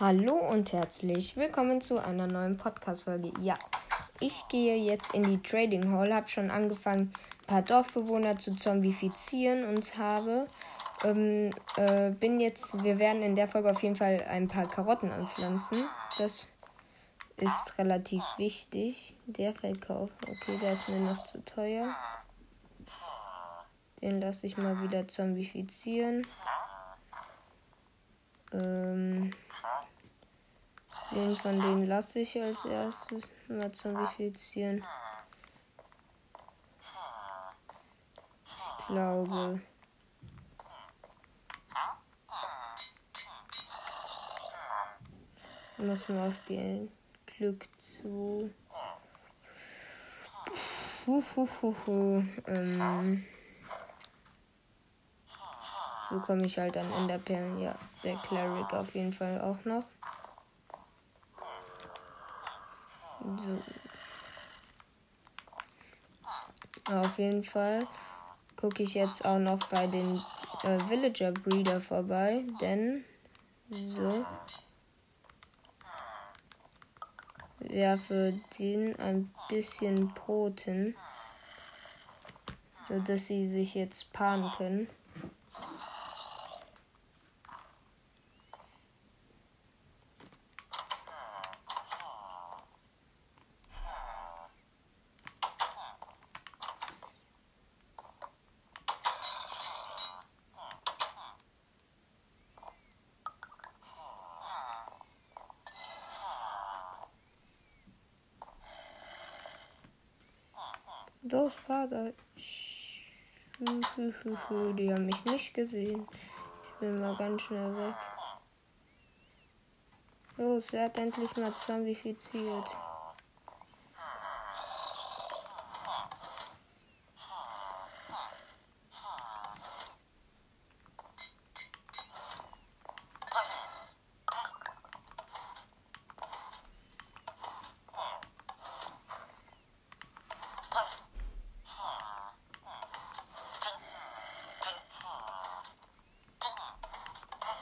Hallo und herzlich willkommen zu einer neuen Podcast-Folge. Ja, ich gehe jetzt in die Trading Hall, habe schon angefangen, ein paar Dorfbewohner zu zombifizieren und habe, ähm, äh, bin jetzt, wir werden in der Folge auf jeden Fall ein paar Karotten anpflanzen. Das ist relativ wichtig. Der Verkauf, okay, der ist mir noch zu teuer. Den lasse ich mal wieder zombifizieren. Ähm, den von denen lasse ich als erstes mal zombifizieren. Ich glaube. Muss man auf den Glück zu. Huhuhuhu. Ähm. So komme ich halt an Enderperlen. Ja, der Cleric auf jeden Fall auch noch. So. Auf jeden Fall gucke ich jetzt auch noch bei den äh, Villager Breeder vorbei, denn so werfe den ein bisschen Brot hin, so dass sie sich jetzt paaren können. Los, Vater. Die haben mich nicht gesehen. Ich bin mal ganz schnell weg. Los, werd endlich mal zombifiziert.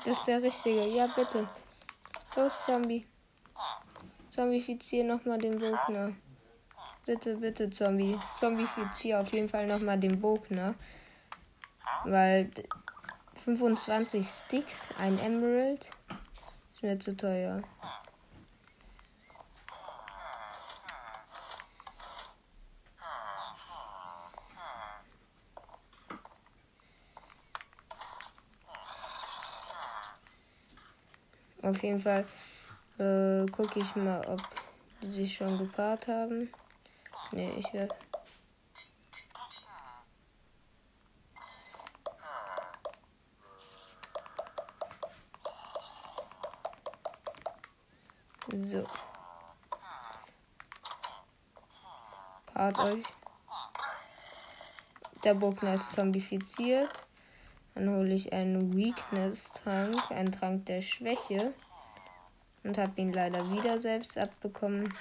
Das ist der richtige. Ja, bitte. Los, Zombie. Zombifizier nochmal den Bogner. Bitte, bitte, Zombie. Zombifizier auf jeden Fall nochmal den Bogner. Weil 25 Sticks, ein Emerald, ist mir zu teuer. Auf jeden Fall äh, gucke ich mal, ob die sich schon gepaart haben. Ne, ich werde. So. Paart euch. Der Bogner ist zombifiziert. Dann hole ich einen Weakness-Trank, einen Trank der Schwäche. Und habe ihn leider wieder selbst abbekommen.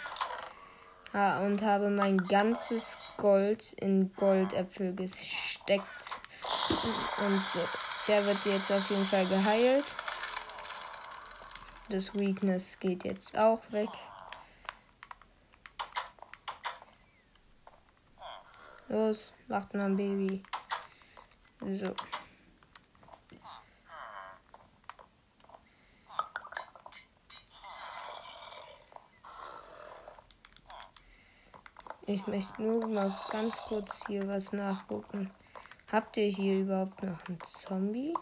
Ah, und habe mein ganzes Gold in Goldäpfel gesteckt. Und so. Der wird jetzt auf jeden Fall geheilt. Das Weakness geht jetzt auch weg. Los, macht mal ein Baby. So. Ich möchte nur mal ganz kurz hier was nachgucken. Habt ihr hier überhaupt noch einen Zombie?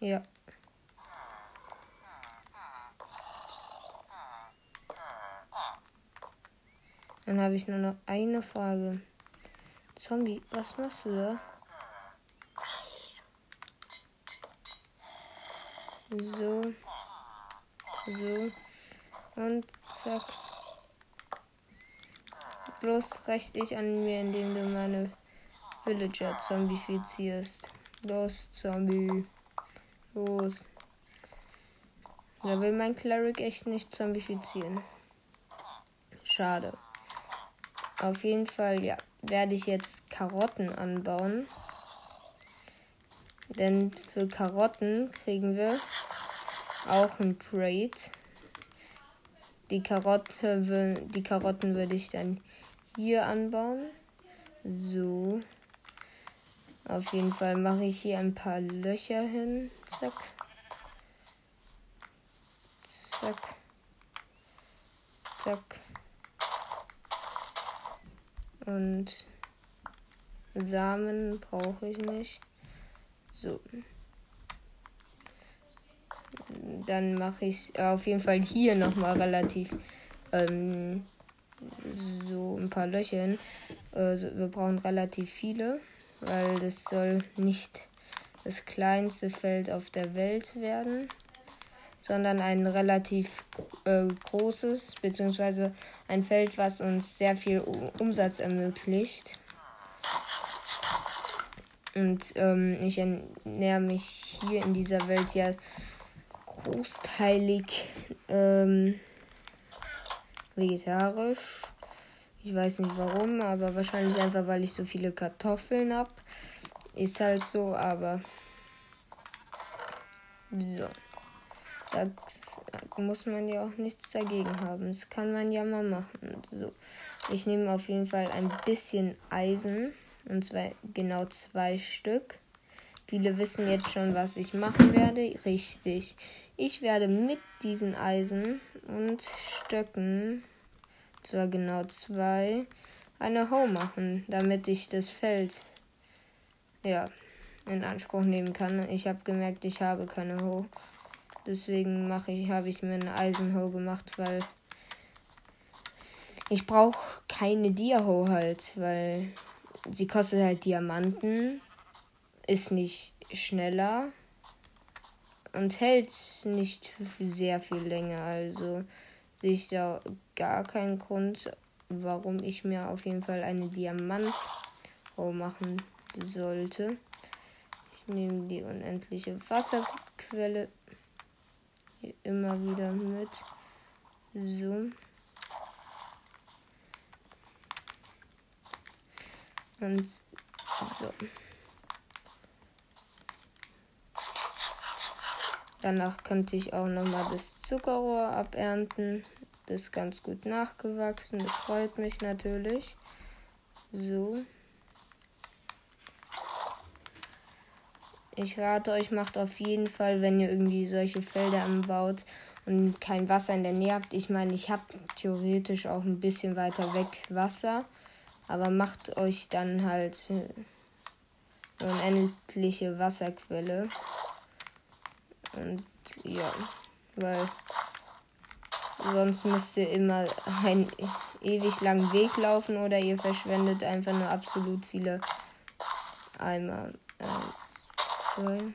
Ja. Dann habe ich nur noch eine Frage. Zombie, was machst du da? So. So. Und zack. Bloß recht dich an mir, indem du meine Villager zombifizierst. Los, Zombie. Los. Da will mein Cleric echt nicht zombifizieren. Schade. Auf jeden Fall, ja, werde ich jetzt Karotten anbauen. Denn für Karotten kriegen wir auch ein Trade. Die Karotte, die Karotten würde ich dann hier anbauen. So. Auf jeden Fall mache ich hier ein paar Löcher hin. Zack. Zack. Zack. Und Samen brauche ich nicht. So. Dann mache ich auf jeden Fall hier nochmal relativ ähm, so ein paar Löcher hin. Also wir brauchen relativ viele, weil das soll nicht das kleinste Feld auf der Welt werden, sondern ein relativ äh, großes, beziehungsweise ein Feld, was uns sehr viel Umsatz ermöglicht. Und ähm, ich ernähre mich hier in dieser Welt ja großteilig ähm, vegetarisch. Ich weiß nicht warum, aber wahrscheinlich einfach, weil ich so viele Kartoffeln habe. Ist halt so, aber. So. Da muss man ja auch nichts dagegen haben. Das kann man ja mal machen. So. Ich nehme auf jeden Fall ein bisschen Eisen. Und zwar genau zwei Stück. Viele wissen jetzt schon, was ich machen werde. Richtig. Ich werde mit diesen Eisen und Stöcken, zwar genau zwei, eine Hoe machen, damit ich das Feld ja in Anspruch nehmen kann. Ich habe gemerkt, ich habe keine Hoe. Deswegen mache ich, habe ich mir eine Eisenhoe gemacht, weil ich brauche keine Dia-Hoe halt, weil sie kostet halt Diamanten, ist nicht schneller und hält nicht sehr viel länger. Also sehe ich da gar keinen Grund, warum ich mir auf jeden Fall eine Diamant machen sollte. Ich nehme die unendliche Wasserquelle immer wieder mit. So. Und so. Danach könnte ich auch nochmal das Zuckerrohr abernten. Das ist ganz gut nachgewachsen. Das freut mich natürlich. So. Ich rate euch, macht auf jeden Fall, wenn ihr irgendwie solche Felder anbaut und kein Wasser in der Nähe habt. Ich meine, ich habe theoretisch auch ein bisschen weiter weg Wasser. Aber macht euch dann halt eine unendliche Wasserquelle. Und ja, weil sonst müsst ihr immer einen ewig langen Weg laufen oder ihr verschwendet einfach nur absolut viele Eimer. Eins.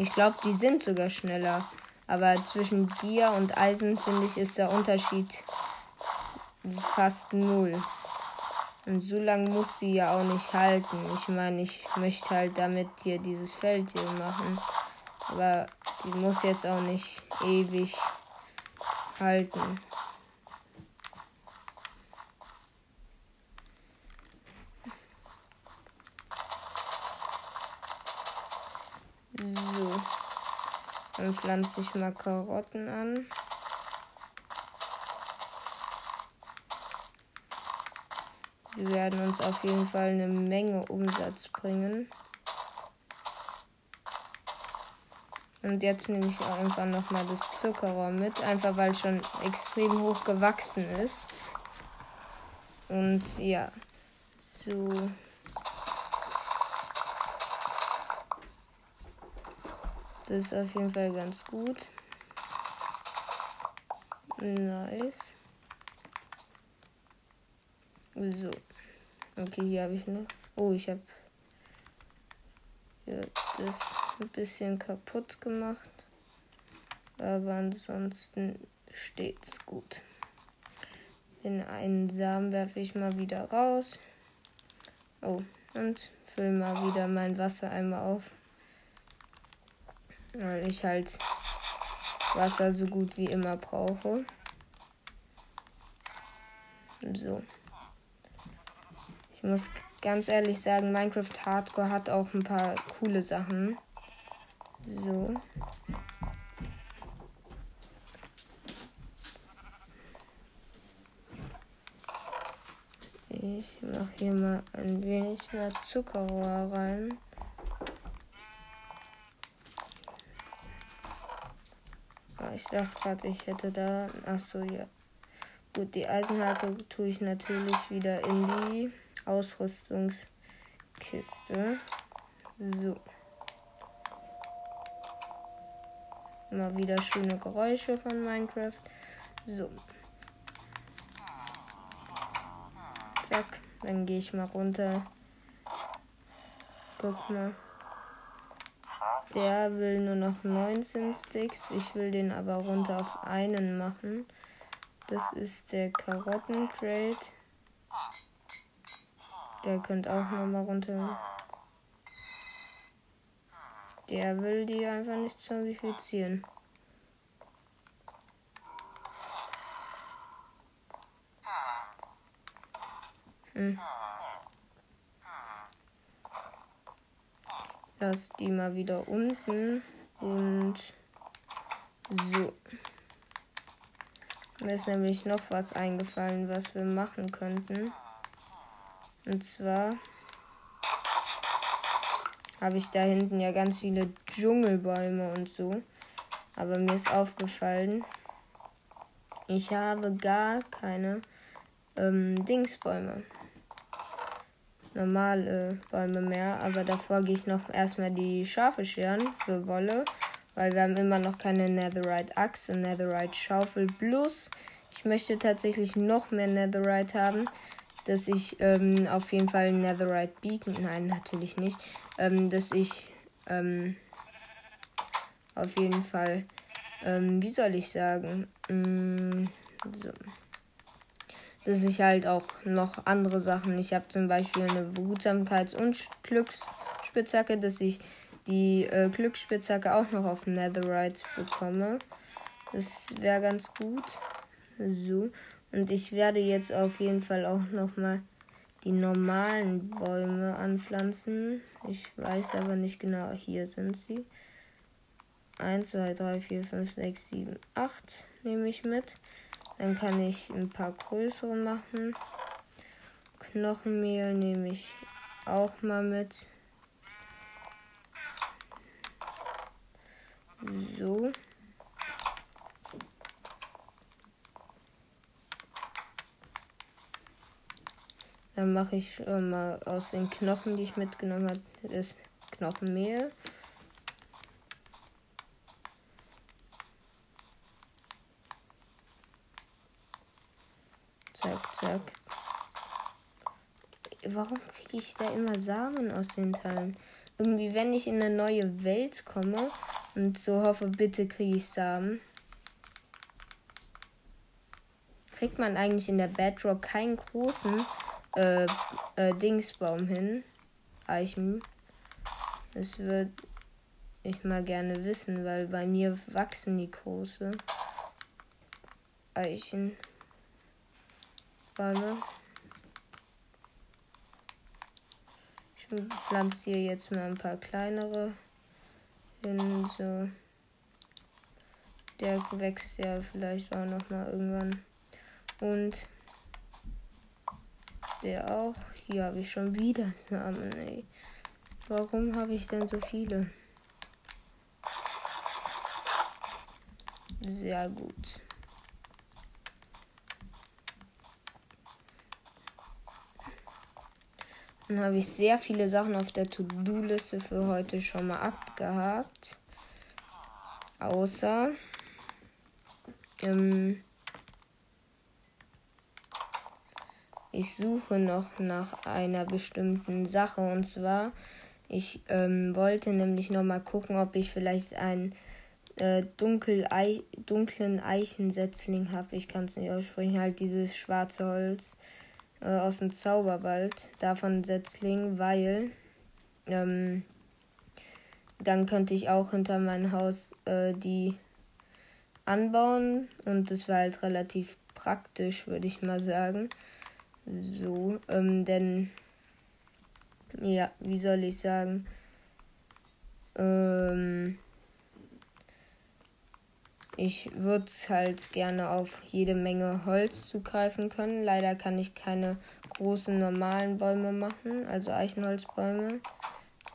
Ich glaube, die sind sogar schneller. Aber zwischen dir und Eisen, finde ich, ist der Unterschied fast null. Und so lange muss sie ja auch nicht halten. Ich meine, ich möchte halt damit hier dieses Feld hier machen. Aber die muss jetzt auch nicht ewig halten. Dann pflanze ich mal Karotten an. Die werden uns auf jeden Fall eine Menge Umsatz bringen. Und jetzt nehme ich auch einfach nochmal das Zuckerrohr mit, einfach weil es schon extrem hoch gewachsen ist. Und ja, so. Das ist auf jeden Fall ganz gut. Nice. So. Okay, hier habe ich noch. Oh, ich habe das ein bisschen kaputt gemacht. Aber ansonsten steht's gut. Den einen Samen werfe ich mal wieder raus. Oh, und fülle mal wieder mein Wasser einmal auf. Weil ich halt Wasser so gut wie immer brauche. So. Ich muss ganz ehrlich sagen, Minecraft Hardcore hat auch ein paar coole Sachen. So. Ich mache hier mal ein wenig mehr Zuckerrohr rein. Ich dachte gerade, ich hätte da. Achso, ja. Gut, die Eisenhake tue ich natürlich wieder in die Ausrüstungskiste. So. Mal wieder schöne Geräusche von Minecraft. So. Zack. Dann gehe ich mal runter. Guck mal. Der will nur noch 19 Sticks. Ich will den aber runter auf einen machen. Das ist der Karottentrade. Der könnte auch noch mal runter. Der will die einfach nicht zombifizieren. Hm. Lass die mal wieder unten und so. Mir ist nämlich noch was eingefallen, was wir machen könnten. Und zwar habe ich da hinten ja ganz viele Dschungelbäume und so. Aber mir ist aufgefallen, ich habe gar keine ähm, Dingsbäume. Normale Bäume mehr. Aber davor gehe ich noch erstmal die Schafe scheren für Wolle. Weil wir haben immer noch keine Netherite und Netherite Schaufel. Plus, ich möchte tatsächlich noch mehr Netherite haben dass ich ähm, auf jeden Fall Netherite Beacon, nein, natürlich nicht, ähm, dass ich ähm, auf jeden Fall, ähm, wie soll ich sagen, mm, so. Dass ich halt auch noch andere Sachen, ich habe zum Beispiel eine Behutsamkeits- und Glücksspitzhacke, dass ich die äh, Glücksspitzhacke auch noch auf Netherite bekomme. Das wäre ganz gut. So. Und ich werde jetzt auf jeden Fall auch nochmal die normalen Bäume anpflanzen. Ich weiß aber nicht genau, hier sind sie. 1, 2, 3, 4, 5, 6, 7, 8 nehme ich mit. Dann kann ich ein paar größere machen. Knochenmehl nehme ich auch mal mit. So. Dann mache ich mal aus den Knochen, die ich mitgenommen habe, das Knochenmehl. Zack, zack. Warum kriege ich da immer Samen aus den Teilen? Irgendwie, wenn ich in eine neue Welt komme und so hoffe, bitte kriege ich Samen. Kriegt man eigentlich in der Bedrock keinen großen äh, äh, Dingsbaum hin. Eichen. Das würde ich mal gerne wissen, weil bei mir wachsen die große Eichen. Bäume. Pflanze hier jetzt mal ein paar kleinere hin. So. Der wächst ja vielleicht auch noch mal irgendwann. Und der auch. Hier habe ich schon wieder Samen, ey. Warum habe ich denn so viele? Sehr gut. Dann habe ich sehr viele Sachen auf der To-Do-Liste für heute schon mal abgehakt. Außer ähm, ich suche noch nach einer bestimmten Sache und zwar ich ähm, wollte nämlich noch mal gucken, ob ich vielleicht einen äh, dunkel -Ei dunklen Eichensetzling habe. Ich kann es nicht aussprechen, halt dieses schwarze Holz. Äh, aus dem Zauberwald, davon Setzling, weil ähm, dann könnte ich auch hinter mein Haus äh, die anbauen und das war halt relativ praktisch, würde ich mal sagen. So, ähm, denn ja, wie soll ich sagen? Ich würde halt gerne auf jede Menge Holz zugreifen können. Leider kann ich keine großen normalen Bäume machen, also Eichenholzbäume.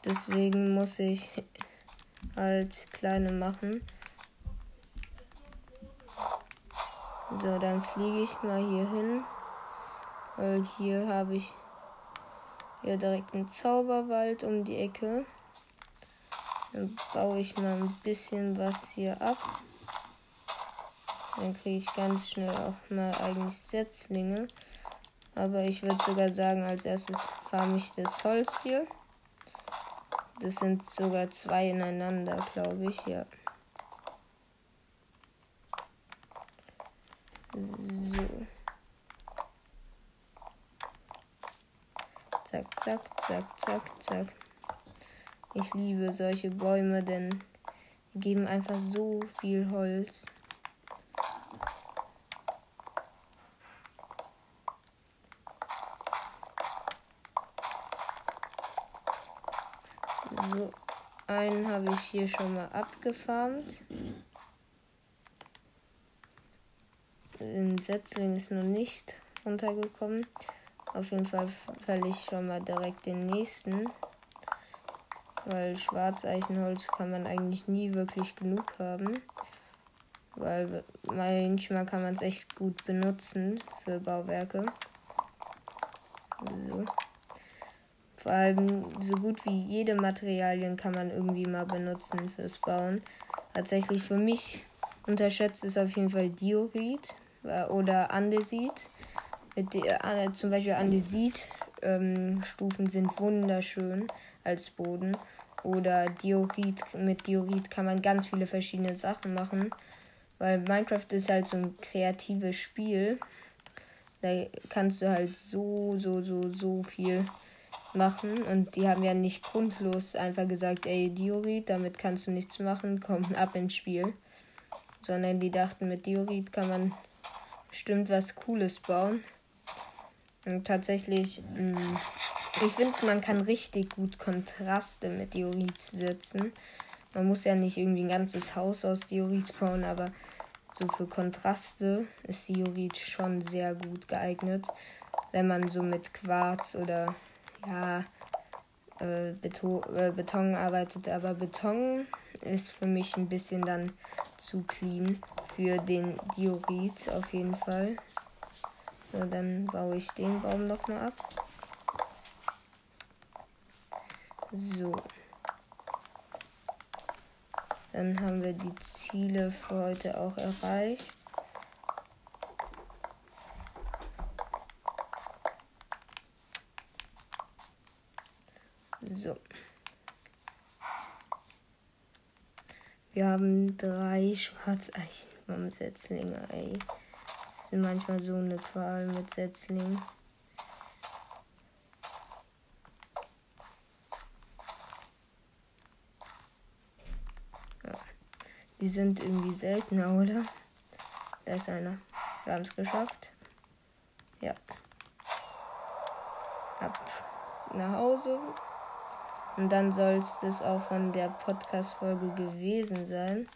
Deswegen muss ich halt kleine machen. So, dann fliege ich mal hier hin. Weil hier habe ich hier direkt einen Zauberwald um die Ecke. Dann baue ich mal ein bisschen was hier ab. Dann kriege ich ganz schnell auch mal eigentlich Setzlinge. Aber ich würde sogar sagen, als erstes farme ich das Holz hier. Das sind sogar zwei ineinander, glaube ich, ja. So. Zack, zack, zack, zack, zack. Ich liebe solche Bäume, denn die geben einfach so viel Holz. So, einen habe ich hier schon mal abgefarmt. Ein Setzling ist noch nicht runtergekommen. Auf jeden Fall fälle ich schon mal direkt den nächsten. Weil Schwarzeichenholz kann man eigentlich nie wirklich genug haben. Weil manchmal kann man es echt gut benutzen für Bauwerke. So. Vor allem so gut wie jede Materialien kann man irgendwie mal benutzen fürs Bauen. Tatsächlich für mich unterschätzt ist auf jeden Fall Diorit äh, oder Andesit. Mit äh, zum Beispiel Andesit-Stufen ähm, sind wunderschön als Boden. Oder Diorit. Mit Diorit kann man ganz viele verschiedene Sachen machen. Weil Minecraft ist halt so ein kreatives Spiel. Da kannst du halt so, so, so, so viel machen und die haben ja nicht grundlos einfach gesagt, ey Diorit, damit kannst du nichts machen, komm ab ins Spiel. Sondern die dachten, mit Diorit kann man bestimmt was Cooles bauen. Und tatsächlich, mh, mm, ich finde, man kann richtig gut Kontraste mit Diorit setzen. Man muss ja nicht irgendwie ein ganzes Haus aus Diorit bauen, aber so für Kontraste ist Diorit schon sehr gut geeignet. Wenn man so mit Quarz oder ja, äh, Beton, äh, Beton arbeitet, aber Beton ist für mich ein bisschen dann zu clean für den Diorit auf jeden Fall. So, dann baue ich den Baum noch mal ab. So. Dann haben wir die Ziele für heute auch erreicht. So. Wir haben drei Schwarzeichen-Setzlinge, ey. Das ist manchmal so eine Qual mit Setzlingen. Die sind irgendwie seltener, oder? Da ist einer. Wir haben es geschafft. Ja. Ab nach Hause. Und dann soll es das auch von der Podcast-Folge gewesen sein.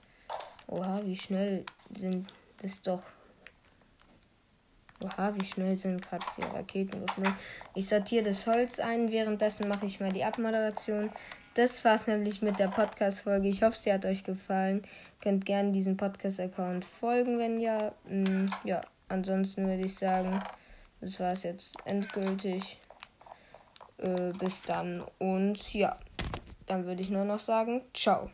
Oha, wie schnell sind das doch. Oha, wie schnell sind gerade die Raketen geflogen. Ich sortiere das Holz ein. Währenddessen mache ich mal die Abmoderation. Das war's nämlich mit der Podcast-Folge. Ich hoffe, sie hat euch gefallen. Könnt gerne diesem Podcast-Account folgen, wenn ja. Hm, ja, ansonsten würde ich sagen, das war's jetzt endgültig. Äh, bis dann und ja, dann würde ich nur noch sagen, ciao.